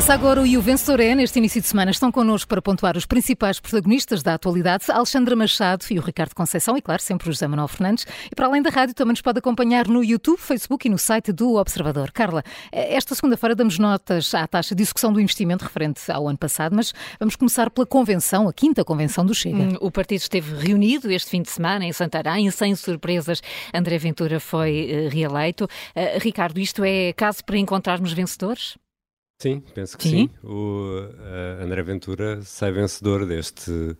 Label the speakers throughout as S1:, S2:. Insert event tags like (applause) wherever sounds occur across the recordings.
S1: Começa agora o E o Vencedor é. Neste início de semana estão connosco para pontuar os principais protagonistas da atualidade, Alexandra Machado e o Ricardo Conceição e, claro, sempre o José Manuel Fernandes. E para além da rádio, também nos pode acompanhar no YouTube, Facebook e no site do Observador. Carla, esta segunda-feira damos notas à taxa de execução do investimento referente ao ano passado, mas vamos começar pela convenção, a quinta convenção do Chega. Hum,
S2: o partido esteve reunido este fim de semana em Santarém, sem surpresas. André Ventura foi uh, reeleito. Uh, Ricardo, isto é caso para encontrarmos vencedores?
S3: Sim, penso que sim. sim. O uh, André Ventura sai vencedor deste,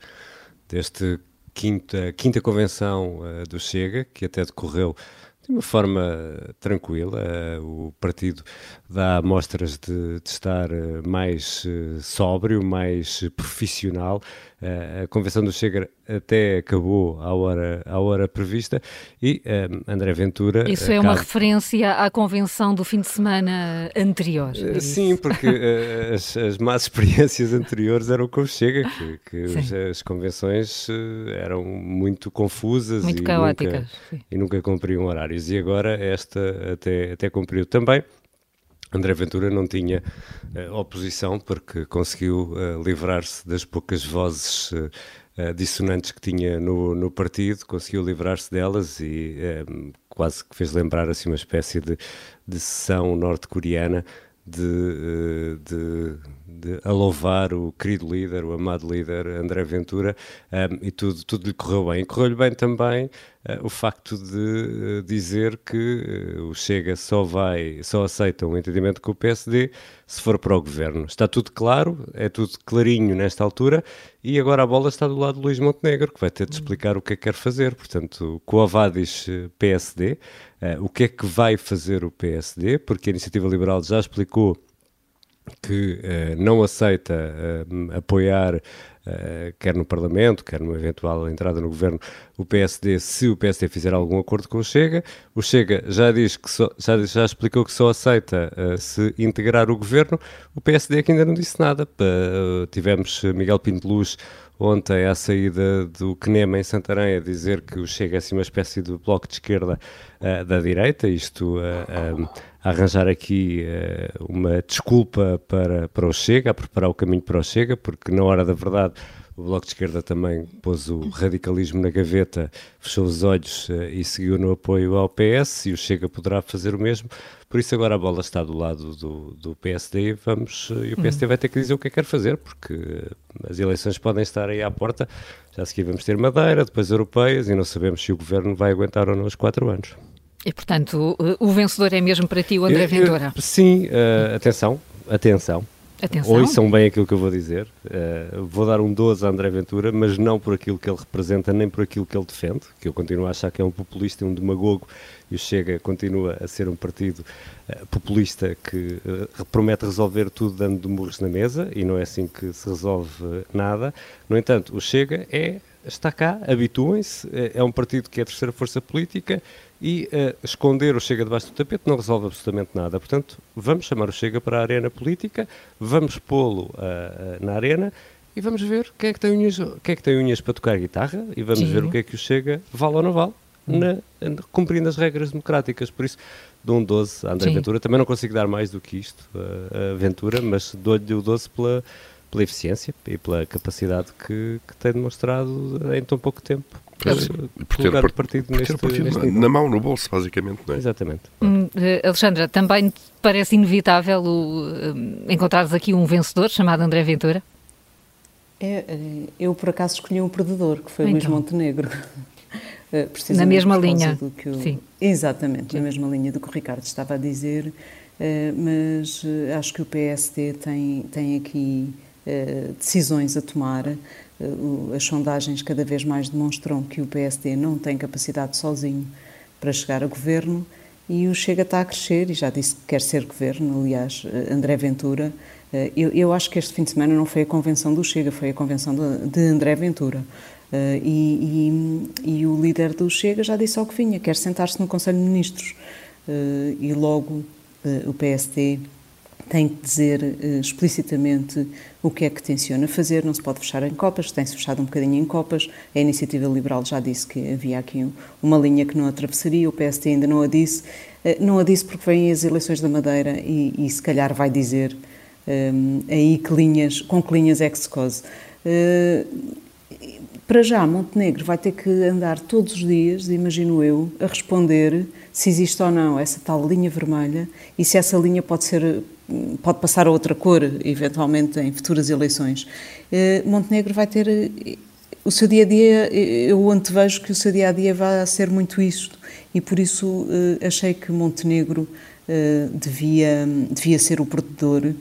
S3: deste quinta, quinta convenção uh, do Chega, que até decorreu de uma forma tranquila. Uh, o partido dá mostras de, de estar mais sóbrio, mais profissional a convenção do Chega até acabou à hora, à hora prevista e um, André Ventura...
S2: Isso é uma referência à convenção do fim de semana anterior?
S3: É sim, porque (laughs) as, as más experiências anteriores eram com o Chega, que, que as, convenções eram muito confusas
S2: muito
S3: e,
S2: caóticas,
S3: nunca, e nunca cumpriam horários. E agora esta até, até cumpriu também. André Ventura não tinha uh, oposição porque conseguiu uh, livrar-se das poucas vozes uh, dissonantes que tinha no, no partido, conseguiu livrar-se delas e quase que fez lembrar assim uma espécie de, de sessão norte-coreana de, de, de o querido líder, o amado líder André Ventura, um, e tudo, tudo lhe correu bem. Correu-lhe bem também o facto de uh, dizer que uh, o Chega só vai, só aceita um entendimento com o PSD se for para o governo. Está tudo claro, é tudo clarinho nesta altura, e agora a bola está do lado de Luís Montenegro, que vai ter de explicar o que é que quer fazer. Portanto, Coavadis PSD, o que é que vai fazer o PSD, porque a Iniciativa Liberal já explicou que não aceita apoiar, uh, quer no Parlamento, quer numa eventual entrada no governo, o PSD, se o PSD fizer algum acordo com o Chega. O Chega já diz que só, já, já explicou que só aceita se integrar o governo. O PSD é que ainda não disse nada. tivemos Miguel Pinto Luz ontem à saída do CNEMA em Santarém a dizer que o Chega é assim uma espécie de bloco de esquerda da direita, isto arranjar aqui uh, uma desculpa para, para o Chega, a preparar o caminho para o Chega, porque na hora da verdade o Bloco de Esquerda também pôs o radicalismo na gaveta, fechou os olhos uh, e seguiu no apoio ao PS e o Chega poderá fazer o mesmo. Por isso agora a bola está do lado do, do PSD vamos, uh, e o PSD uhum. vai ter que dizer o que é que quer fazer, porque as eleições podem estar aí à porta. Já a seguir vamos ter Madeira, depois europeias e não sabemos se o governo vai aguentar ou não os quatro anos.
S2: E, portanto, o, vencedor é mesmo para ti o André Ventura?
S3: sim, uh, atenção, atenção.
S2: Atenção.
S3: Ouçam bem aquilo que eu vou dizer. Uh, vou dar um 12 a André Ventura, mas não por aquilo que ele representa, nem por aquilo que ele defende, que eu continuo a achar que é um populista e um demagogo, e o Chega continua a ser um partido uh, populista que uh, promete resolver tudo dando de murros na mesa, e não é assim que se resolve nada. No entanto, o Chega é, está cá, habituem-se, é, é um partido que é a terceira força política, e uh, esconder o Chega debaixo do tapete não resolve absolutamente nada. Portanto, vamos chamar o Chega para a arena política, vamos pô-lo uh, uh, na arena e vamos ver quem é, que tem unhas, quem é que tem unhas para tocar guitarra e vamos Sim. ver o que é que o Chega vale ou não vale, hum. na, cumprindo as regras democráticas. Por isso, dou um 12 a André Sim. Ventura. Também não consigo dar mais do que isto a Ventura, mas dou-lhe o 12 pela, pela eficiência e pela capacidade que, que tem demonstrado em tão pouco tempo
S4: por ter, o partido, por neste, partido neste na, na, mão, no bolso, basicamente, não é?
S3: Exatamente.
S2: Hum, eh, Alexandra, também parece inevitável o, uh, encontrares aqui um vencedor chamado André Ventura?
S5: É, eh, eu, por acaso, escolhi um perdedor, que foi o então. Luís Montenegro. (laughs)
S2: na mesma linha.
S5: O, Sim. Exatamente, Sim. na mesma linha do que o Ricardo estava a dizer, mas acho que o PSD tem, tem aqui decisões a tomar as sondagens cada vez mais demonstram que o PSD não tem capacidade sozinho para chegar a governo e o Chega está a crescer e já disse que quer ser governo, aliás, eh, André Ventura. Eh, eu, eu acho que este fim de semana não foi a convenção do Chega, foi a convenção de, André Ventura. Eh, e, e, e, o líder do Chega já disse ao que vinha, quer sentar-se no Conselho de Ministros. E logo o PSD tem que dizer uh, explicitamente o que é que tenciona fazer, não se pode fechar em copas, tem-se fechado um bocadinho em copas, a Iniciativa Liberal já disse que havia aqui uma linha que não atravessaria, o PSD ainda não a disse, uh, não a disse porque vêm as eleições da Madeira e, e se calhar vai dizer aí que linhas, com que linhas é que se cose. Para já, Montenegro vai ter que andar todos os dias, imagino eu, a responder se existe ou não essa tal linha vermelha e se essa linha pode ser pode passar a outra cor, eventualmente em futuras eleições. Montenegro vai ter o seu dia a dia, eu antevejo que o seu dia a dia vai ser muito isto e por isso eh, achei que Montenegro eh, devia, devia ser o Uh,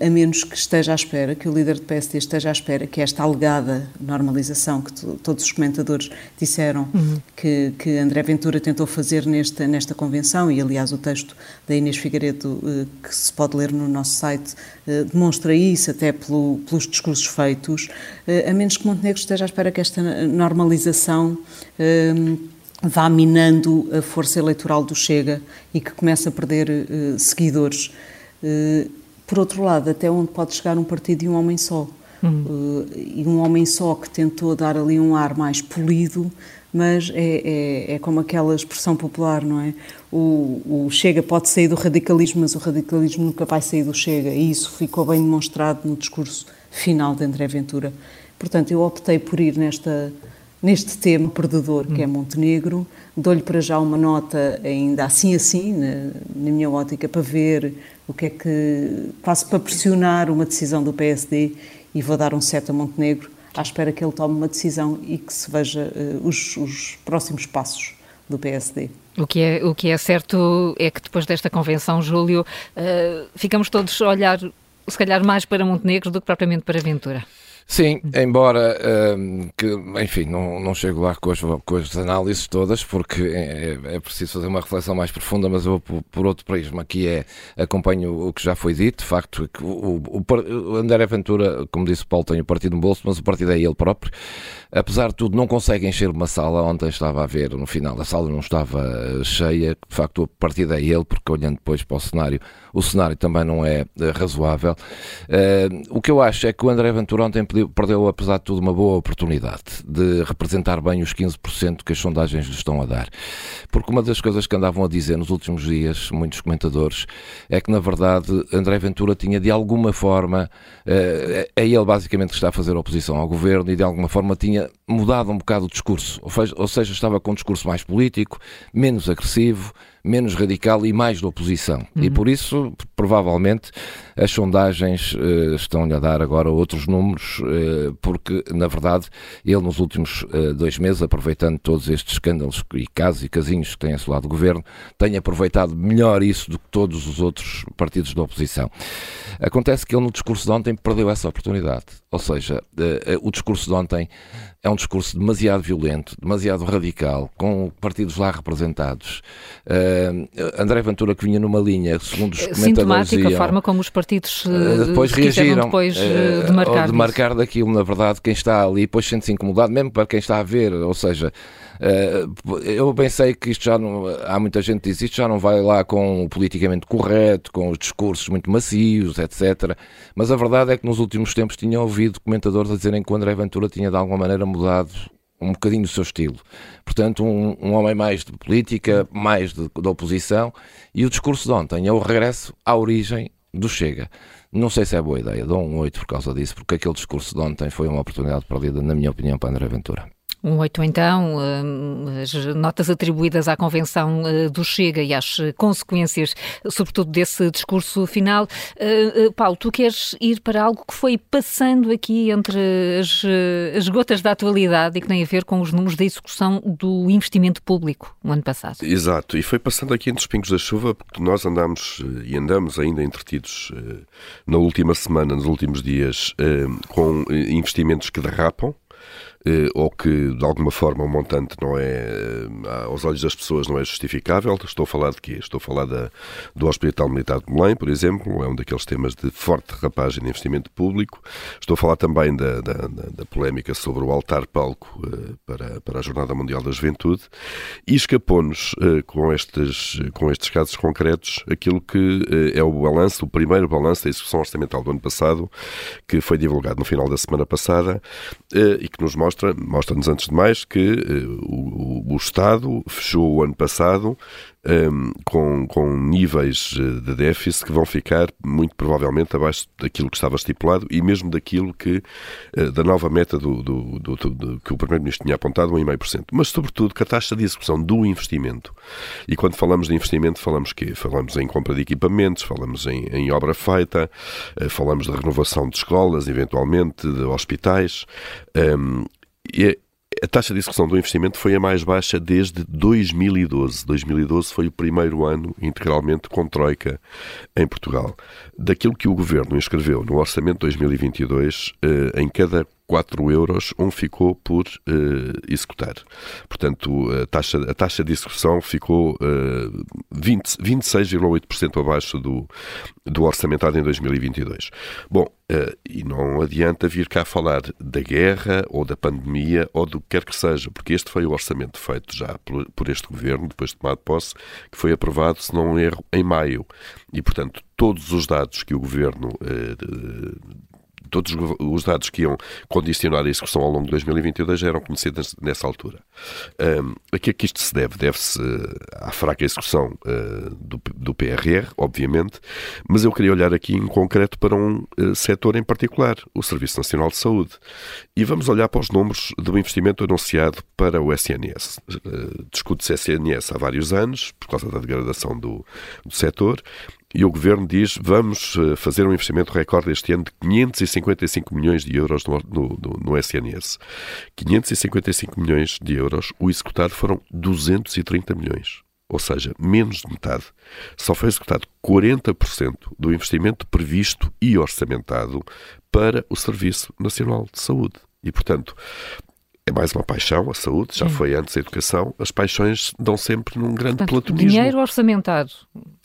S5: a menos que esteja à espera, que o líder do PSD esteja à espera que esta alegada normalização que todos os comentadores disseram uhum. que, que André Ventura tentou fazer nesta, nesta convenção, e aliás o texto da Inês Figueiredo, uh, que se pode ler no nosso site, uh, demonstra isso até pelo, pelos discursos feitos, a menos que Montenegro esteja à espera que esta normalização vá minando a força eleitoral do Chega e que comece a perder seguidores. Por outro lado, até onde pode chegar um partido de um homem só. Uhum. Uh, e um homem só que tentou dar ali um ar mais polido, mas é, é, é como aquela expressão popular, não é? O, o, Chega pode sair do radicalismo, mas o radicalismo nunca vai sair do Chega, e isso ficou bem demonstrado no discurso final de André Ventura. Portanto, eu optei por ir nesta, neste tema perdedor, que é uhum. Montenegro. Dou-lhe para já uma nota, ainda assim assim, na, na minha ótica, para ver o que é que faço para pressionar uma decisão do PSD e vou dar um sete a Montenegro à espera que ele tome uma decisão e que se veja uh, os, os, próximos passos do PSD.
S2: O que, é, o que é certo é que depois desta convenção, Júlio, uh, ficamos todos a olhar, se calhar, mais para Montenegro do que propriamente para Ventura.
S6: Sim, embora um, que, enfim, não, não chego lá com as, com as análises todas, porque é, é, é preciso fazer uma reflexão mais profunda, mas eu por, por, outro prisma, que é acompanho o que já foi dito, de facto, que o, o, o André Ventura, como disse o Paulo, tem o partido no bolso, mas o partido é ele próprio. Apesar de tudo, não consegue encher uma sala. Ontem estava a ver, no final, a sala não estava cheia, de facto, o partido é ele, porque olhando depois para o cenário, o cenário também não é eh, razoável. Uh, o que eu acho é que o André Ventura ontem pediu, perdeu, apesar de tudo, uma boa oportunidade de representar bem os 15% que as sondagens lhe estão a dar. Porque uma das coisas que andavam a dizer nos últimos dias, muitos comentadores, é que, na verdade, André Ventura tinha, de alguma forma, uh, é ele basicamente que está a fazer oposição ao governo e, de alguma forma, tinha mudado um bocado o discurso. Ou seja, estava com um discurso mais político, menos agressivo, menos radical e mais de oposição. Uhum. E por isso, provavelmente, as sondagens uh, estão-lhe a dar agora outros números, uh, porque, na verdade, ele nos últimos uh, dois meses, aproveitando todos estes escândalos e casos e casinhos que tem assolado o governo, tem aproveitado melhor isso do que todos os outros partidos da oposição. Acontece que ele, no discurso de ontem, perdeu essa oportunidade. Ou seja, o discurso de ontem é um discurso demasiado violento, demasiado radical, com partidos lá representados. André Ventura, que vinha numa linha, segundo os comentadores
S2: Sintomática a forma como os partidos uh, depois reagiram, depois uh, demarcar,
S6: demarcar daquilo, na verdade, quem está ali depois sente-se incomodado, mesmo para quem está a ver, ou seja, eu pensei que isto já não. Há muita gente que diz isto já não vai lá com o politicamente correto, com os discursos muito macios, etc. Mas a verdade é que nos últimos tempos tinha ouvido comentadores a dizerem que o André Ventura tinha de alguma maneira mudado um bocadinho o seu estilo. Portanto, um, um homem mais de política, mais de, de, oposição, e o discurso de ontem é o regresso à origem do Chega. Não sei se é boa ideia, dou um 8 por causa disso, porque aquele discurso de ontem foi uma oportunidade perdida, na minha opinião, para André Ventura.
S2: Um 8 então, eh, as notas atribuídas à Convenção eh, do Chega e às consequências, sobretudo desse discurso final. Eh, Paulo, tu queres ir para algo que foi passando aqui entre as, as gotas da atualidade e que tem a ver com os números da execução do investimento público no ano passado.
S4: Exato, e foi passando aqui entre os pingos da chuva, porque nós andamos e andamos ainda entretidos na última semana, nos últimos dias, com investimentos que derrapam. Eh, ou que de alguma forma o montante não é, eh, aos olhos das pessoas, não é justificável. Estou a falar de quê? Estou a falar da, do Hospital Militar de Belém, por exemplo, é um daqueles temas de forte rapagem de investimento público. Estou a falar também da, da, da polémica sobre o altar-palco uh, para, para a Jornada Mundial da Juventude e escapou-nos com, estes, com estes casos concretos aquilo que é o balanço, o primeiro balanço da execução orçamental do ano passado, que foi divulgado no final da semana passada e que nos mostra mostra, mostra-nos antes de mais que uh, o, o, Estado fechou o ano passado um, com, com níveis eh, de déficit que vão ficar muito provavelmente abaixo daquilo que estava estipulado e mesmo daquilo que uh, da nova meta do, do, do, do que o Primeiro-Ministro tinha apontado, 1,5%. Mas, sobretudo, que a taxa de execução do investimento, e quando falamos de investimento, falamos que Falamos em compra de equipamentos, falamos em, em obra feita, uh, falamos de renovação de escolas, eventualmente, de hospitais. Um, e a taxa de execução do investimento foi a mais baixa desde 2012. 2012 foi o primeiro ano integralmente com Troika em Portugal. Daquilo que o Governo inscreveu no Orçamento de 2022, eh, em cada 4 euros, um ficou por uh, executar. Portanto, a taxa, a taxa de execução ficou uh, 26,8% abaixo do, do orçamentado em 2022. Bom, uh, e não adianta vir cá falar da guerra ou da pandemia ou do que quer que seja, porque este foi o orçamento feito já por, por este governo, depois de tomado posse, que foi aprovado, se não erro, em maio. E, portanto, todos os dados que o governo todos os dados que iam condicionar a execução ao longo de 2022 já eram conhecidos nessa altura. Um, a que é que isto se deve? Deve-se à fraca execução uh, do, do, PRR, obviamente, mas eu queria olhar aqui em concreto para um uh, setor em particular, o Serviço Nacional de Saúde. E vamos olhar para os números do investimento anunciado para o SNS. Uh, Discute-se SNS há vários anos, por causa da degradação do, do setor, e o Governo diz vamos eh, fazer um investimento recorde este ano de 555 milhões de euros no, no, no, SNS. 555 milhões de euros, o executado foram 230 milhões. Ou seja, menos de metade. Só foi executado 40% do investimento previsto e orçamentado para o Serviço Nacional de Saúde. E, portanto, é mais uma paixão, a saúde, já Sim. foi antes a educação. As paixões dão sempre num grande Portanto, platonismo.
S2: Dinheiro orçamentado.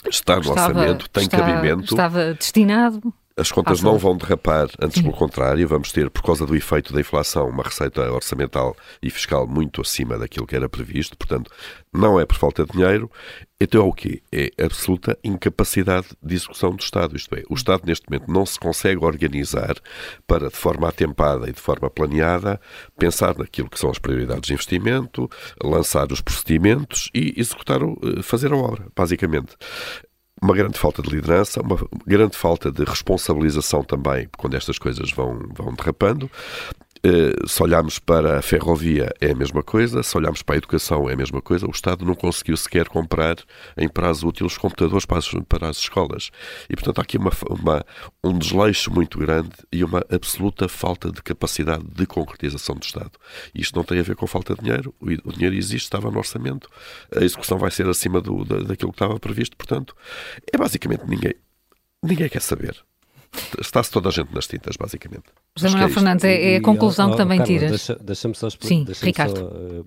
S4: Está no estava, orçamento, tem está, cabimento.
S2: Estava destinado
S4: as contas não vão derrapar, antes pelo contrário, vamos ter, por causa do efeito da inflação, uma receita orçamental e fiscal muito acima daquilo que era previsto, portanto, não é por falta de dinheiro, então é o quê? É absoluta incapacidade de execução do Estado, isto é, o Estado neste momento não se consegue organizar para, de forma atempada e de forma planeada, pensar naquilo que são as prioridades de investimento, lançar os procedimentos e executar, eh, fazer a obra, basicamente uma grande falta de liderança, uma grande falta de responsabilização também quando estas coisas vão, vão derrapando. Eh, se olharmos para a ferrovia é a mesma coisa, se olharmos para a educação é a mesma coisa. O Estado não conseguiu sequer comprar em prazo útil os computadores para as, para as escolas. E, portanto, há aqui uma, uma, um desleixo muito grande e uma absoluta falta de capacidade de concretização do Estado. Isto não tem a ver com falta de dinheiro. O, o dinheiro existe, estava no orçamento. A execução vai ser acima do, da, daquilo que estava previsto. Portanto, é basicamente ninguém. Ninguém quer saber está-se toda a gente nas tintas, basicamente.
S2: José Manuel é Fernandes, é, é, a conclusão que também Carla, tiras.
S3: Deixa-me só explicar. Sim, deixa Ricardo. Só, uh,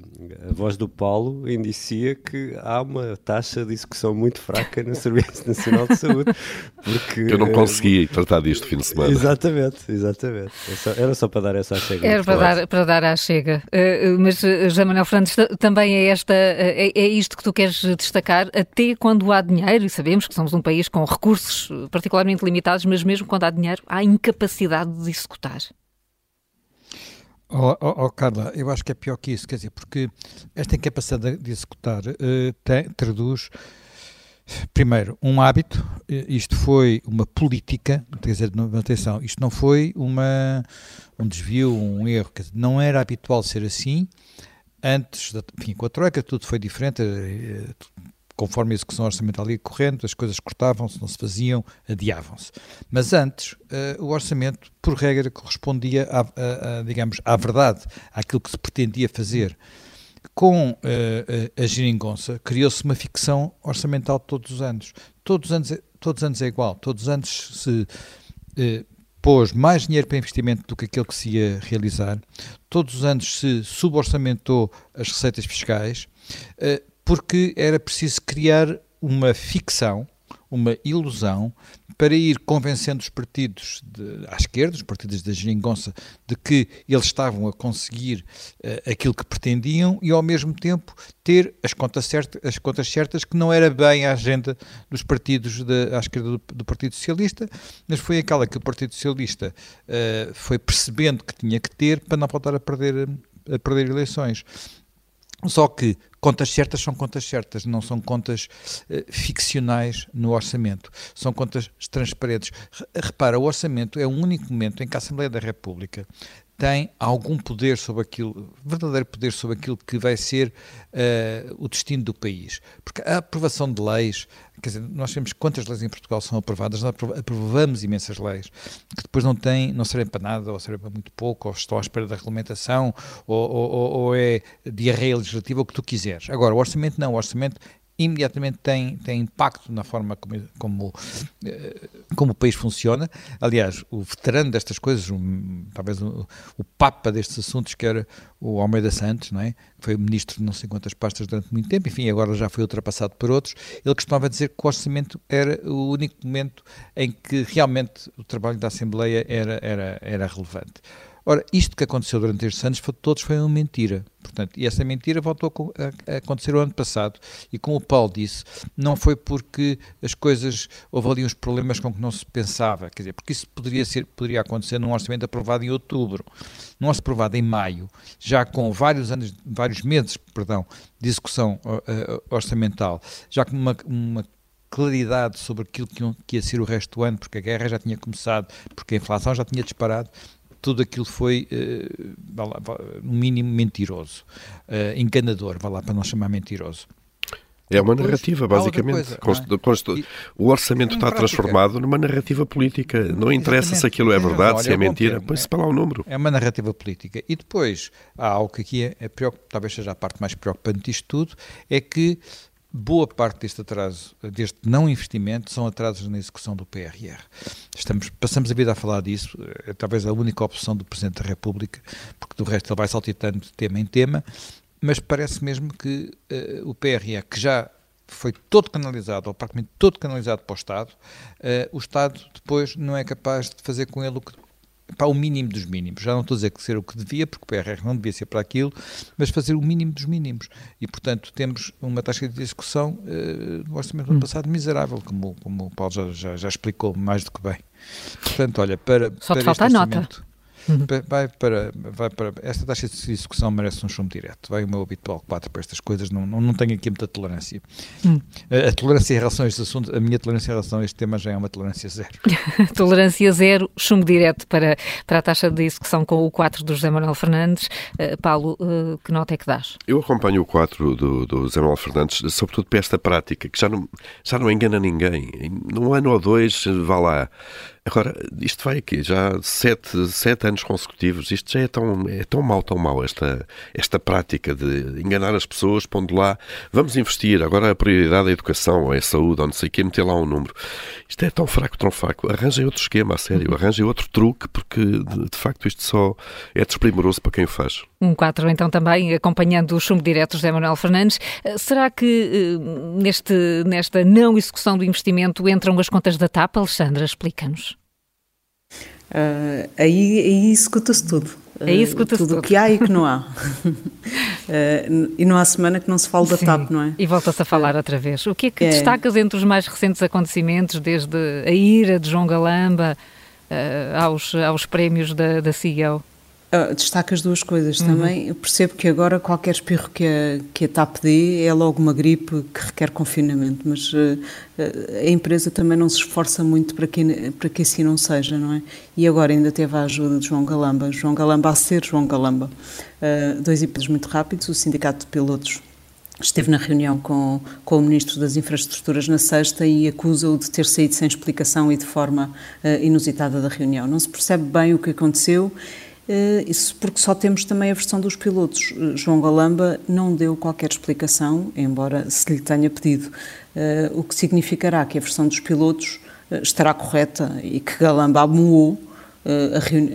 S3: a voz do Paulo indicia que há uma taxa de execução muito fraca no Serviço Nacional de Saúde. (laughs) Porque,
S4: Eu não consegui uh, tratar disto fim de semana.
S3: Exatamente, exatamente. Era só para dar essa chega.
S2: Era para dar, para dar à chega. Uh, mas, José Manuel Fernandes, também é, esta, é, é isto que tu queres destacar, até quando há dinheiro, e sabemos que somos um país com recursos particularmente limitados, mas mesmo quando há dinheiro, há incapacidade de executar.
S7: Oh, oh, oh, Carla, eu acho que é pior que isso, quer dizer, porque esta incapacidade de executar uh, tem, traduz, primeiro, um hábito, isto foi uma política, quer dizer, atenção, isto não foi uma, um desvio, um erro, dizer, não era habitual ser assim, antes, da, enfim, com a Troika tudo foi diferente, eh, conforme a execução orçamental ia correndo, as coisas cortavam-se, não se faziam, adiavam-se. Mas antes, uh, o orçamento, por regra, correspondia, a, a, digamos, à verdade, àquilo que se pretendia fazer. Com uh, a geringonça, criou-se uma ficção orçamental todos os anos. Todos os anos, é, todos os anos é igual. Todos os anos se uh, pôs mais dinheiro para investimento do que aquele que se ia realizar. Todos os anos se suborçamentou as receitas fiscais. Uh, porque era preciso criar uma ficção, uma ilusão, para ir convencendo os partidos de, à esquerda, os partidos da geringonça, de que eles estavam a conseguir uh, aquilo que pretendiam e, ao mesmo tempo, ter as contas, certas, as contas certas, que não era bem a agenda dos partidos de, à esquerda do, do, Partido Socialista, mas foi aquela que o Partido Socialista uh, foi percebendo que tinha que ter para não voltar a perder, a perder eleições. Só que contas certas são contas certas, não são contas uh, ficcionais no orçamento, são contas transparentes. Repara, o orçamento é o único momento em que a Assembleia da República tem algum poder sobre aquilo, verdadeiro poder sobre aquilo que vai ser uh, o destino do país. Porque a aprovação de leis, quer dizer, nós temos quantas leis em Portugal são aprovadas, nós aprovamos imensas leis que depois não têm, não servem para nada, ou servem para muito pouco, ou estão à espera da regulamentação, ou, ou, ou é diarreia legislativa, o que tu quiseres. Agora, o orçamento não, o orçamento imediatamente tem, tem impacto na forma como, como, eh, como o país funciona. Aliás, o veterano destas coisas, um, talvez o, papa destes assuntos, que era o Almeida Santos, não é? que foi ministro de não sei quantas pastas durante muito tempo, enfim, agora já foi ultrapassado por outros, ele costumava dizer que o orçamento era o único momento em que realmente o trabalho da Assembleia era, era, era relevante. Ora, isto que aconteceu durante estes anos, foi, todos foi uma mentira. Portanto, e essa mentira voltou a, a, acontecer o ano passado. E como o Paulo disse, não foi porque as coisas, houve ali uns problemas com que não se pensava. Quer dizer, porque isso poderia, ser, poderia acontecer num orçamento aprovado em outubro. Num orçamento aprovado em maio, já com vários anos, vários meses, perdão, de execução orçamental, já com uma, uma claridade sobre aquilo que ia ser o resto do ano, porque a guerra já tinha começado, porque a inflação já tinha disparado, tudo aquilo foi, uh, no mínimo, mentiroso, uh, enganador, vá lá para não chamar mentiroso.
S4: É uma narrativa, basicamente. Coisa, é? O orçamento está transformado numa narrativa política. Não interessa Exatamente. se aquilo é verdade, se é, é mentira, põe-se para lá o número.
S7: É uma narrativa política. E depois, há algo que aqui é, é talvez seja a parte mais preocupante disto tudo, é que boa parte deste atraso, deste não investimento, são atrasos na execução do PRR. Estamos, passamos a vida a falar disso, é talvez a única opção do Presidente da República, porque do resto ele vai saltitando de tema em tema, mas parece mesmo que uh, o PRR, que já foi todo canalizado, ou praticamente todo canalizado para o Estado, uh, o Estado depois não é capaz de fazer com ele o que para o mínimo dos mínimos. Já não estou a dizer que ser o que devia, porque o PRR não devia ser para aquilo, mas fazer o mínimo dos mínimos. E, portanto, temos uma taxa de execução uh, no orçamento do ano hum. passado miserável, como, como o Paulo já, já, já, explicou mais do que bem. Portanto, olha, para.
S2: Só
S7: te
S2: para falta a nota.
S7: Uhum. Vai para, vai para, esta taxa de execução merece um chumbo direto. Vai o meu habitual 4 para estas coisas, não, não, não tenho aqui muita tolerância. Hum. A, a, tolerância em relação a este assunto, a minha tolerância em relação a este tema já é uma tolerância zero. (laughs)
S2: tolerância zero, chumbo direto para, para a taxa de execução com o 4 do José Manuel Fernandes. Uh, Paulo, uh, que nota é que dás?
S4: Eu acompanho o 4 do, do José Manuel Fernandes, sobretudo para esta prática, que já não, já não engana ninguém. Num ano ou dois, vá lá. Agora, isto vai aqui, já sete, sete anos consecutivos, isto já é tão, é tão mau, tão mau, esta, esta prática de enganar as pessoas, pondo lá, vamos investir, agora a prioridade é a educação, é a saúde, ou não sei o quê, meter lá um número. Isto é tão fraco, tão fraco. Arranjem outro esquema, a sério, arranjem outro truque, porque de, de facto isto só é desprimoroso para quem o faz.
S2: Um 4 então também, acompanhando o chumbo direto José Manuel Fernandes. Eh, será que eh, neste, nesta não execução do investimento entram as contas da TAP? Alexandra, explica-nos.
S5: Uh, aí, aí escuta-se tudo.
S2: Aí escuta-se
S5: tudo. Tudo o que há e que não há. (laughs) uh, e não há semana que não se fale da TAP, não é?
S2: E volta-se a falar uh, outra vez. O que é que é. destacas entre os mais recentes acontecimentos, desde a ira de João Galamba aos, aos prémios da, da CEO?
S5: Uh, destacas duas coisas uhum. também. Eu percebo que agora qualquer espirro que a, que a TAP dê é logo uma gripe que requer confinamento, mas uh, a empresa também não se esforça muito para que, para que assim não seja, não é? E agora ainda teve a ajuda de João Galamba. João Galamba a ser João Galamba. Uh, dois episódios muito rápidos. O Sindicato de Pilotos esteve na reunião com, com o Ministro das Infraestruturas na sexta e acusa-o de ter saído sem explicação e de forma inusitada da reunião. Não se percebe bem o que aconteceu isso porque só temos também a versão dos pilotos. Eh, João Galamba não deu qualquer explicação, embora se lhe tenha pedido, eh, o que significará que a versão dos pilotos estará correta e que Galamba amuou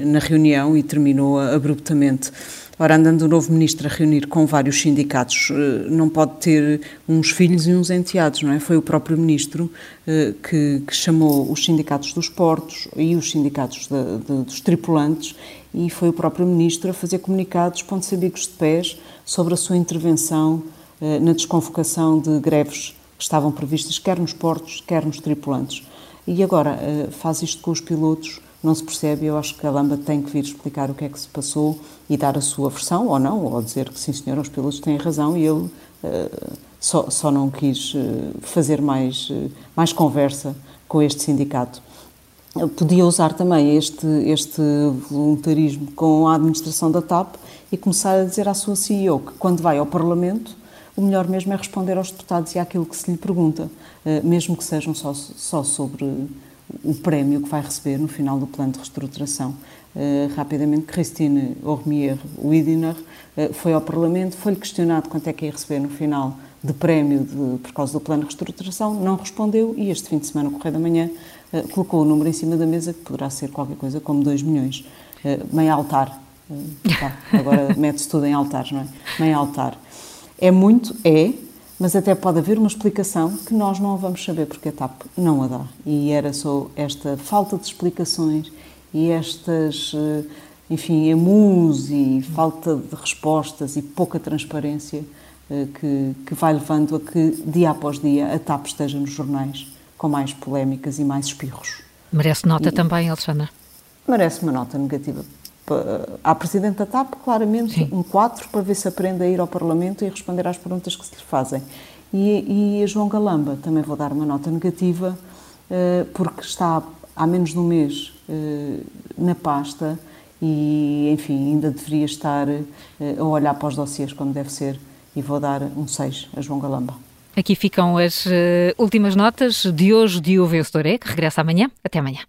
S5: na reunião e terminou abruptamente. Ora, andando o novo ministro a reunir com vários sindicatos, não pode ter uns filhos e uns enteados, não é? Foi o próprio ministro que, que chamou os sindicatos dos portos e os sindicatos de, de, dos tripulantes e foi o próprio Ministro a fazer comunicados pontos bicos de pés sobre a sua intervenção eh, na desconvocação de greves que estavam previstas quer nos portos, quer nos tripulantes. E agora eh, faz isto com os pilotos, não se percebe, eu acho que a Lamba tem que vir explicar o que é que se passou e dar a sua versão, ou não, ou dizer que sim senhor, os pilotos têm razão e ele só, só não quis fazer mais, mais conversa com este sindicato. Podia usar também este, este voluntarismo com a administração da TAP e começar a dizer à sua CEO que quando vai ao Parlamento o melhor mesmo é responder aos deputados e àquilo que se lhe pergunta, mesmo que sejam só, só sobre o prémio que vai receber no final do plano de reestruturação. Uh, rapidamente, Christine Ormier Widiner uh, foi ao Parlamento, foi-lhe questionado quanto é que ia receber no final de prémio de, por causa do plano de reestruturação, não respondeu e este fim de semana, o Correio da Manhã, colocou o número em cima da mesa que poderá ser qualquer coisa como 2 milhões. meio altar. Tá, agora (laughs) mete-se tudo em altares, não é? Meio altar. É muito? É, mas até pode haver uma explicação que nós não vamos saber porque a TAP não a dá. E era só esta falta de explicações e estas, eh, enfim, emus e falta de respostas e pouca transparência eh, que, que vai levando a que, dia após dia, a TAP esteja nos jornais com mais polémicas e mais espirros.
S2: Merece nota e, também, Alexandra?
S5: Merece uma nota negativa à Presidente da TAP, claramente Sim. um 4 para ver se aprende a ir ao Parlamento e responder às perguntas que se lhe fazem. E, e a João Galamba também vou dar uma nota negativa, uh, porque está há menos de um mês uh, na pasta e, enfim, ainda deveria estar a olhar para os dossiês como deve ser, e vou dar um 6 a João Galamba.
S2: Aqui ficam as últimas notas de hoje de O Vencedor é, que regressa amanhã. Até amanhã.